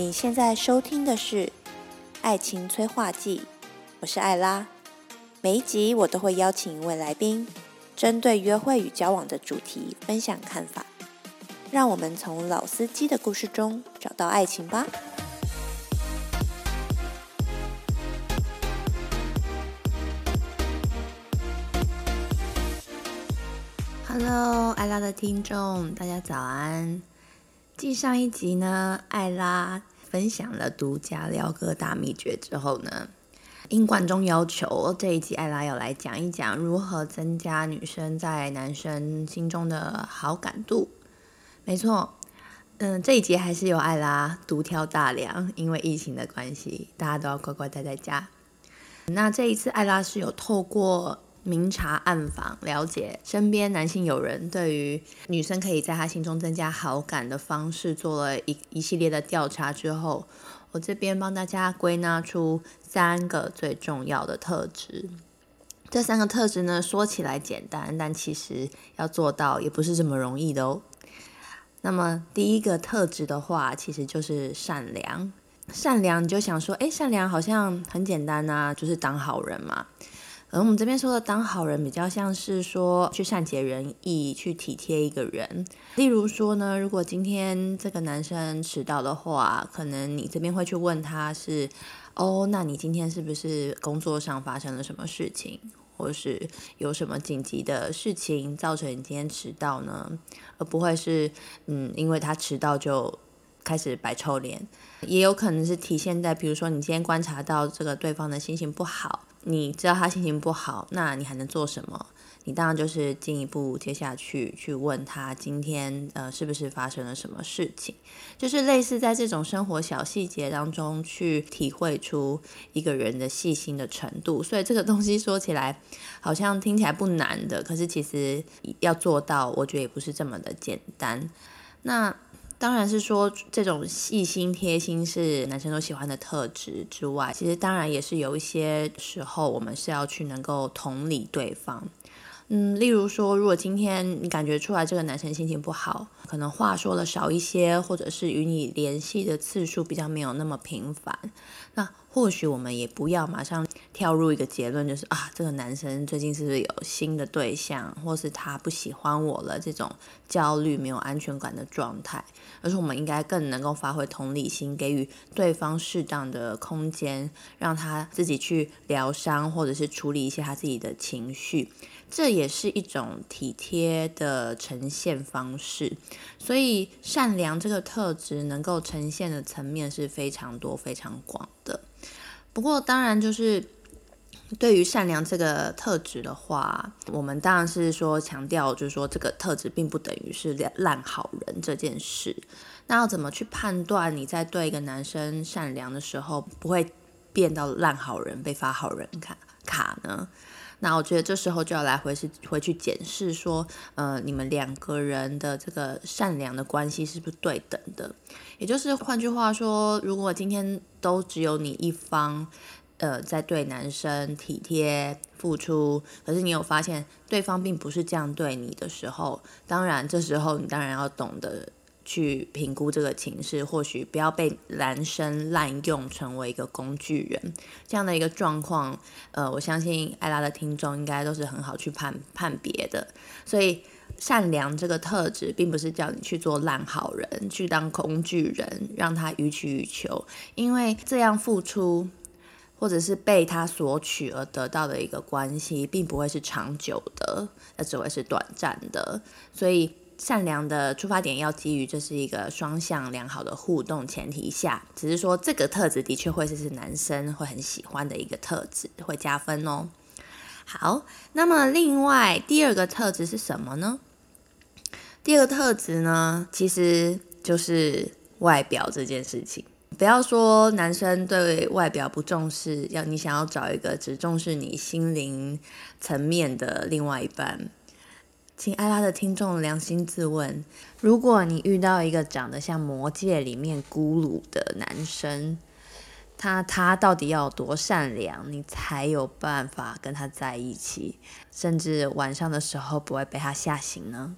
你现在收听的是《爱情催化剂》，我是艾拉。每一集我都会邀请一位来宾，针对约会与交往的主题分享看法。让我们从老司机的故事中找到爱情吧。Hello，艾拉的听众，大家早安。继上一集呢，艾拉分享了独家撩哥大秘诀之后呢，应观众要求，这一集艾拉要来讲一讲如何增加女生在男生心中的好感度。没错，嗯，这一集还是由艾拉独挑大梁，因为疫情的关系，大家都要乖乖待在家。那这一次艾拉是有透过。明察暗访，了解身边男性友人对于女生可以在他心中增加好感的方式，做了一一系列的调查之后，我这边帮大家归纳出三个最重要的特质。这三个特质呢，说起来简单，但其实要做到也不是这么容易的哦。那么第一个特质的话，其实就是善良。善良，你就想说，哎，善良好像很简单啊，就是当好人嘛。而我们这边说的当好人，比较像是说去善解人意，去体贴一个人。例如说呢，如果今天这个男生迟到的话，可能你这边会去问他是，哦，那你今天是不是工作上发生了什么事情，或是有什么紧急的事情造成你今天迟到呢？而不会是，嗯，因为他迟到就开始摆臭脸。也有可能是体现在，比如说你今天观察到这个对方的心情不好。你知道他心情不好，那你还能做什么？你当然就是进一步接下去去问他今天呃是不是发生了什么事情，就是类似在这种生活小细节当中去体会出一个人的细心的程度。所以这个东西说起来好像听起来不难的，可是其实要做到，我觉得也不是这么的简单。那。当然是说这种细心贴心是男生都喜欢的特质之外，其实当然也是有一些时候我们是要去能够同理对方。嗯，例如说，如果今天你感觉出来这个男生心情不好，可能话说的少一些，或者是与你联系的次数比较没有那么频繁，那或许我们也不要马上跳入一个结论，就是啊，这个男生最近是不是有新的对象，或是他不喜欢我了这种焦虑、没有安全感的状态，而是我们应该更能够发挥同理心，给予对方适当的空间，让他自己去疗伤，或者是处理一些他自己的情绪。这也是一种体贴的呈现方式，所以善良这个特质能够呈现的层面是非常多、非常广的。不过，当然就是对于善良这个特质的话，我们当然是说强调，就是说这个特质并不等于是烂好人这件事。那要怎么去判断你在对一个男生善良的时候，不会变到烂好人被发好人卡卡呢？那我觉得这时候就要来回是回去检视说，呃，你们两个人的这个善良的关系是不是对等的？也就是换句话说，如果今天都只有你一方，呃，在对男生体贴付出，可是你有发现对方并不是这样对你的时候，当然这时候你当然要懂得。去评估这个情势，或许不要被男生滥用成为一个工具人这样的一个状况。呃，我相信艾拉的听众应该都是很好去判判别的。所以，善良这个特质，并不是叫你去做烂好人，去当工具人，让他予取予求，因为这样付出或者是被他索取而得到的一个关系，并不会是长久的，那只会是短暂的。所以。善良的出发点要基于这是一个双向良好的互动前提下，只是说这个特质的确会是男生会很喜欢的一个特质，会加分哦。好，那么另外第二个特质是什么呢？第二个特质呢，其实就是外表这件事情。不要说男生对外表不重视，要你想要找一个只重视你心灵层面的另外一半。请艾拉的听众良心自问：如果你遇到一个长得像魔界里面咕噜的男生，他他到底要多善良，你才有办法跟他在一起，甚至晚上的时候不会被他吓醒呢？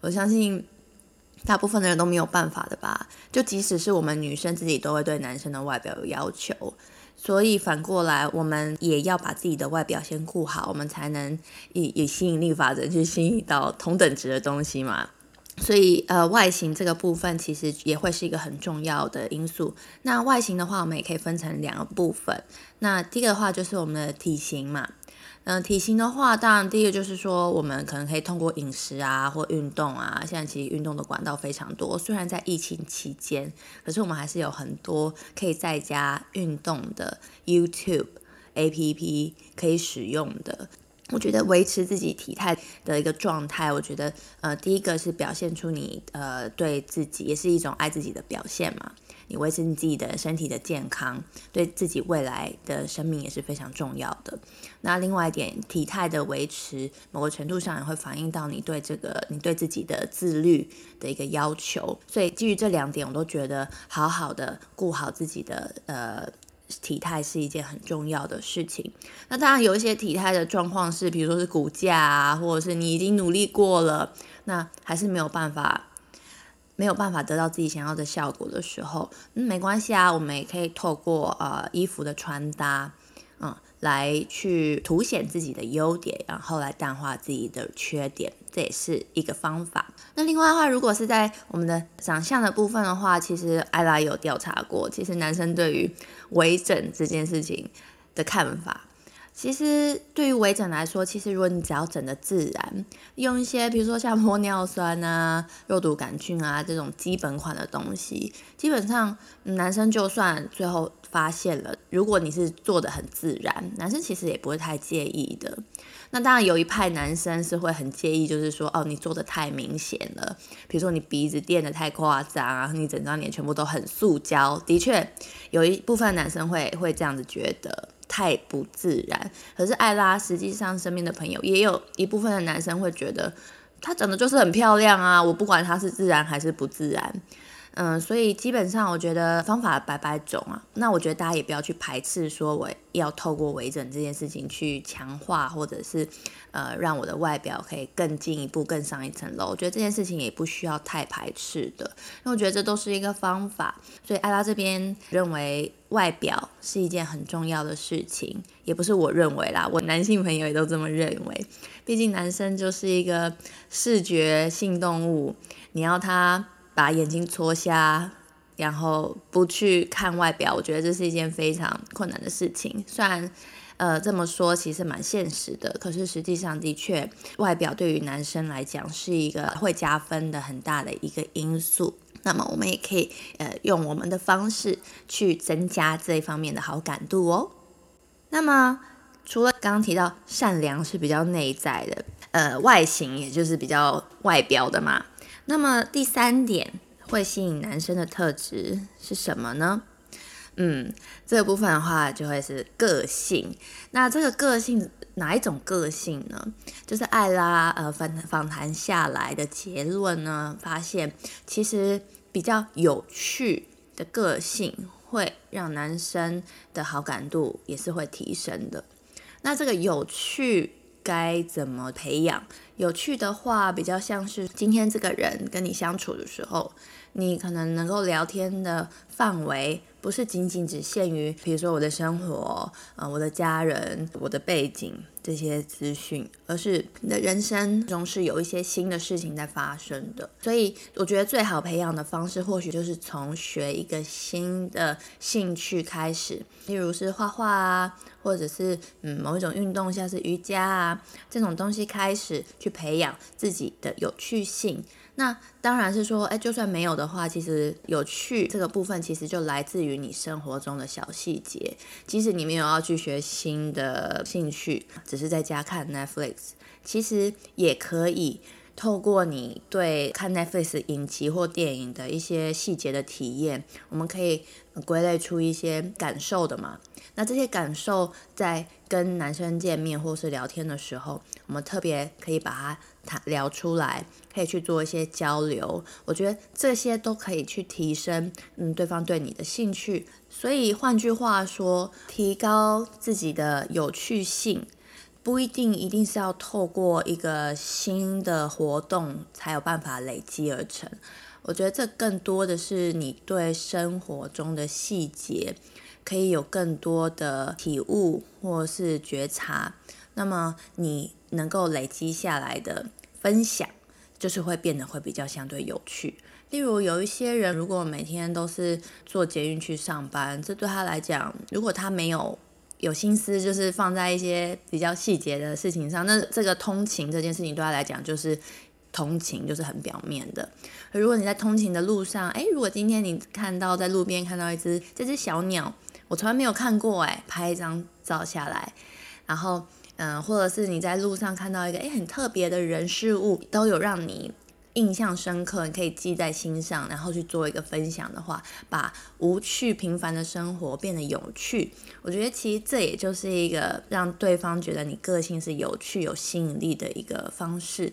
我相信大部分的人都没有办法的吧？就即使是我们女生自己，都会对男生的外表有要求。所以反过来，我们也要把自己的外表先顾好，我们才能以以吸引力法则去吸引到同等值的东西嘛。所以呃，外形这个部分其实也会是一个很重要的因素。那外形的话，我们也可以分成两个部分。那第一个的话就是我们的体型嘛。嗯，体型的话，当然第一个就是说，我们可能可以通过饮食啊，或运动啊。现在其实运动的管道非常多，虽然在疫情期间，可是我们还是有很多可以在家运动的 YouTube APP 可以使用的。我觉得维持自己体态的一个状态，我觉得呃，第一个是表现出你呃对自己也是一种爱自己的表现嘛。你维持你自己的身体的健康，对自己未来的生命也是非常重要的。那另外一点，体态的维持，某个程度上也会反映到你对这个你对自己的自律的一个要求。所以基于这两点，我都觉得好好的顾好自己的呃体态是一件很重要的事情。那当然有一些体态的状况是，比如说是骨架啊，或者是你已经努力过了，那还是没有办法。没有办法得到自己想要的效果的时候，嗯，没关系啊，我们也可以透过呃衣服的穿搭，嗯，来去凸显自己的优点，然后来淡化自己的缺点，这也是一个方法。那另外的话，如果是在我们的长相的部分的话，其实艾拉有调查过，其实男生对于微整这件事情的看法。其实对于微整来说，其实如果你只要整的自然，用一些比如说像玻尿酸啊、肉毒杆菌啊这种基本款的东西，基本上男生就算最后发现了，如果你是做的很自然，男生其实也不会太介意的。那当然有一派男生是会很介意，就是说哦你做的太明显了，比如说你鼻子垫的太夸张啊，你整张脸全部都很塑胶。的确，有一部分男生会会这样子觉得。太不自然，可是艾拉实际上身边的朋友也有一部分的男生会觉得她长得就是很漂亮啊，我不管她是自然还是不自然。嗯，所以基本上我觉得方法百百种啊，那我觉得大家也不要去排斥说我要透过微整这件事情去强化，或者是呃让我的外表可以更进一步、更上一层楼。我觉得这件事情也不需要太排斥的，因为我觉得这都是一个方法。所以艾拉这边认为外表是一件很重要的事情，也不是我认为啦，我男性朋友也都这么认为。毕竟男生就是一个视觉性动物，你要他。把眼睛戳瞎，然后不去看外表，我觉得这是一件非常困难的事情。虽然，呃，这么说其实蛮现实的，可是实际上的确，外表对于男生来讲是一个会加分的很大的一个因素。那么我们也可以，呃，用我们的方式去增加这一方面的好感度哦。那么除了刚刚提到善良是比较内在的，呃，外形也就是比较外表的嘛。那么第三点会吸引男生的特质是什么呢？嗯，这个部分的话就会是个性。那这个个性哪一种个性呢？就是艾拉呃访访谈下来的结论呢，发现其实比较有趣的个性会让男生的好感度也是会提升的。那这个有趣。该怎么培养？有趣的话，比较像是今天这个人跟你相处的时候，你可能能够聊天的范围。不是仅仅只限于，比如说我的生活，呃，我的家人，我的背景这些资讯，而是你的人生中是有一些新的事情在发生的。所以我觉得最好培养的方式，或许就是从学一个新的兴趣开始，例如是画画啊，或者是嗯某一种运动，像是瑜伽啊这种东西开始去培养自己的有趣性。那当然是说，哎，就算没有的话，其实有趣这个部分其实就来自于你生活中的小细节。即使你没有要去学新的兴趣，只是在家看 Netflix，其实也可以透过你对看 Netflix 影集或电影的一些细节的体验，我们可以归类出一些感受的嘛。那这些感受在跟男生见面或是聊天的时候，我们特别可以把它谈聊出来。可以去做一些交流，我觉得这些都可以去提升嗯对方对你的兴趣。所以换句话说，提高自己的有趣性，不一定一定是要透过一个新的活动才有办法累积而成。我觉得这更多的是你对生活中的细节可以有更多的体悟或是觉察，那么你能够累积下来的分享，就是会变得会比较相对有趣。例如有一些人，如果每天都是坐捷运去上班，这对他来讲，如果他没有有心思，就是放在一些比较细节的事情上，那这个通勤这件事情对他来讲，就是通勤就是很表面的。如果你在通勤的路上，诶，如果今天你看到在路边看到一只这只小鸟，我从来没有看过，诶，拍一张照下来，然后嗯，或者是你在路上看到一个诶很特别的人事物，都有让你。印象深刻，你可以记在心上，然后去做一个分享的话，把无趣平凡的生活变得有趣。我觉得其实这也就是一个让对方觉得你个性是有趣、有吸引力的一个方式。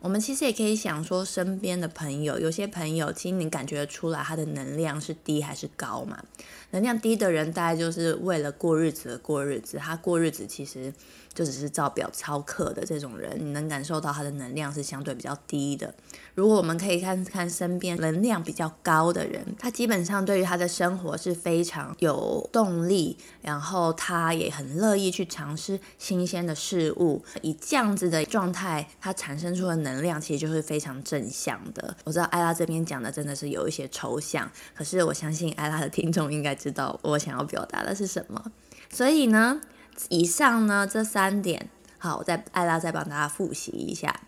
我们其实也可以想说，身边的朋友，有些朋友其实你感觉出来他的能量是低还是高嘛？能量低的人，大概就是为了过日子而过日子，他过日子其实。就只是照表操课的这种人，你能感受到他的能量是相对比较低的。如果我们可以看看身边能量比较高的人，他基本上对于他的生活是非常有动力，然后他也很乐意去尝试新鲜的事物。以这样子的状态，他产生出的能量其实就是非常正向的。我知道艾拉这边讲的真的是有一些抽象，可是我相信艾拉的听众应该知道我想要表达的是什么。所以呢？以上呢这三点，好，我再艾拉再帮大家复习一下。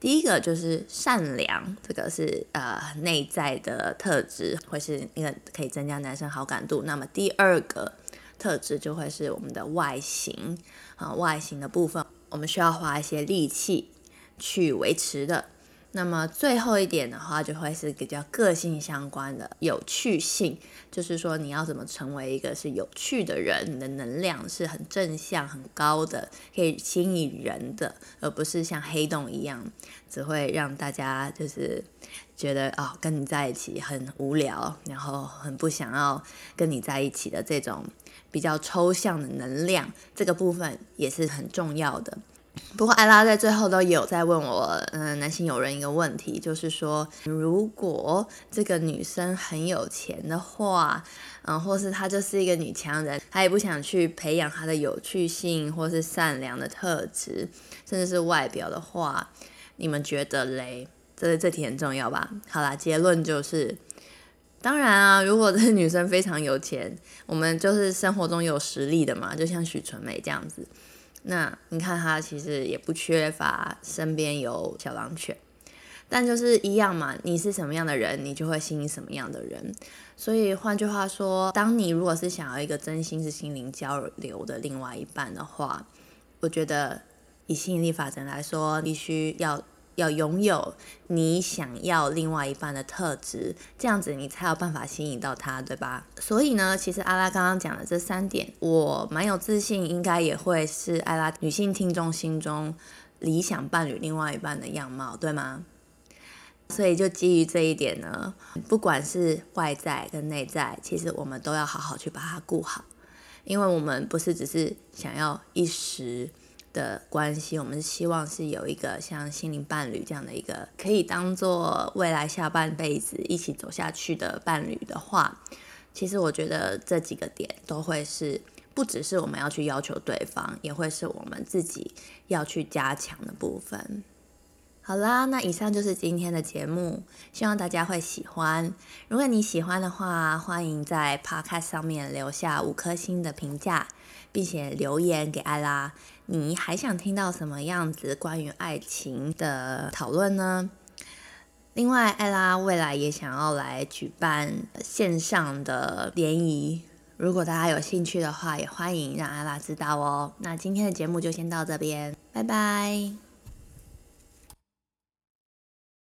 第一个就是善良，这个是呃内在的特质，会是一个可以增加男生好感度。那么第二个特质就会是我们的外形啊，外形的部分，我们需要花一些力气去维持的。那么最后一点的话，就会是比较个性相关的有趣性，就是说你要怎么成为一个是有趣的人，你的能量是很正向、很高的，可以吸引人的，而不是像黑洞一样，只会让大家就是觉得哦跟你在一起很无聊，然后很不想要跟你在一起的这种比较抽象的能量，这个部分也是很重要的。不过艾拉在最后都有在问我，嗯，男性友人一个问题，就是说，如果这个女生很有钱的话，嗯，或是她就是一个女强人，她也不想去培养她的有趣性或是善良的特质，甚至是外表的话，你们觉得嘞？这这题很重要吧？好啦，结论就是，当然啊，如果这个女生非常有钱，我们就是生活中有实力的嘛，就像许纯美这样子。那你看他其实也不缺乏身边有小狼犬，但就是一样嘛，你是什么样的人，你就会吸引什么样的人。所以换句话说，当你如果是想要一个真心是心灵交流的另外一半的话，我觉得以吸引力法则来说，必须要。要拥有你想要另外一半的特质，这样子你才有办法吸引到他，对吧？所以呢，其实阿拉刚刚讲的这三点，我蛮有自信，应该也会是阿拉女性听众心中理想伴侣另外一半的样貌，对吗？所以就基于这一点呢，不管是外在跟内在，其实我们都要好好去把它顾好，因为我们不是只是想要一时。的关系，我们希望是有一个像心灵伴侣这样的一个可以当做未来下半辈子一起走下去的伴侣的话，其实我觉得这几个点都会是不只是我们要去要求对方，也会是我们自己要去加强的部分。好啦，那以上就是今天的节目，希望大家会喜欢。如果你喜欢的话，欢迎在 Podcast 上面留下五颗星的评价，并且留言给艾拉。你还想听到什么样子关于爱情的讨论呢？另外，艾拉未来也想要来举办线上的联谊，如果大家有兴趣的话，也欢迎让艾拉知道哦。那今天的节目就先到这边，拜拜。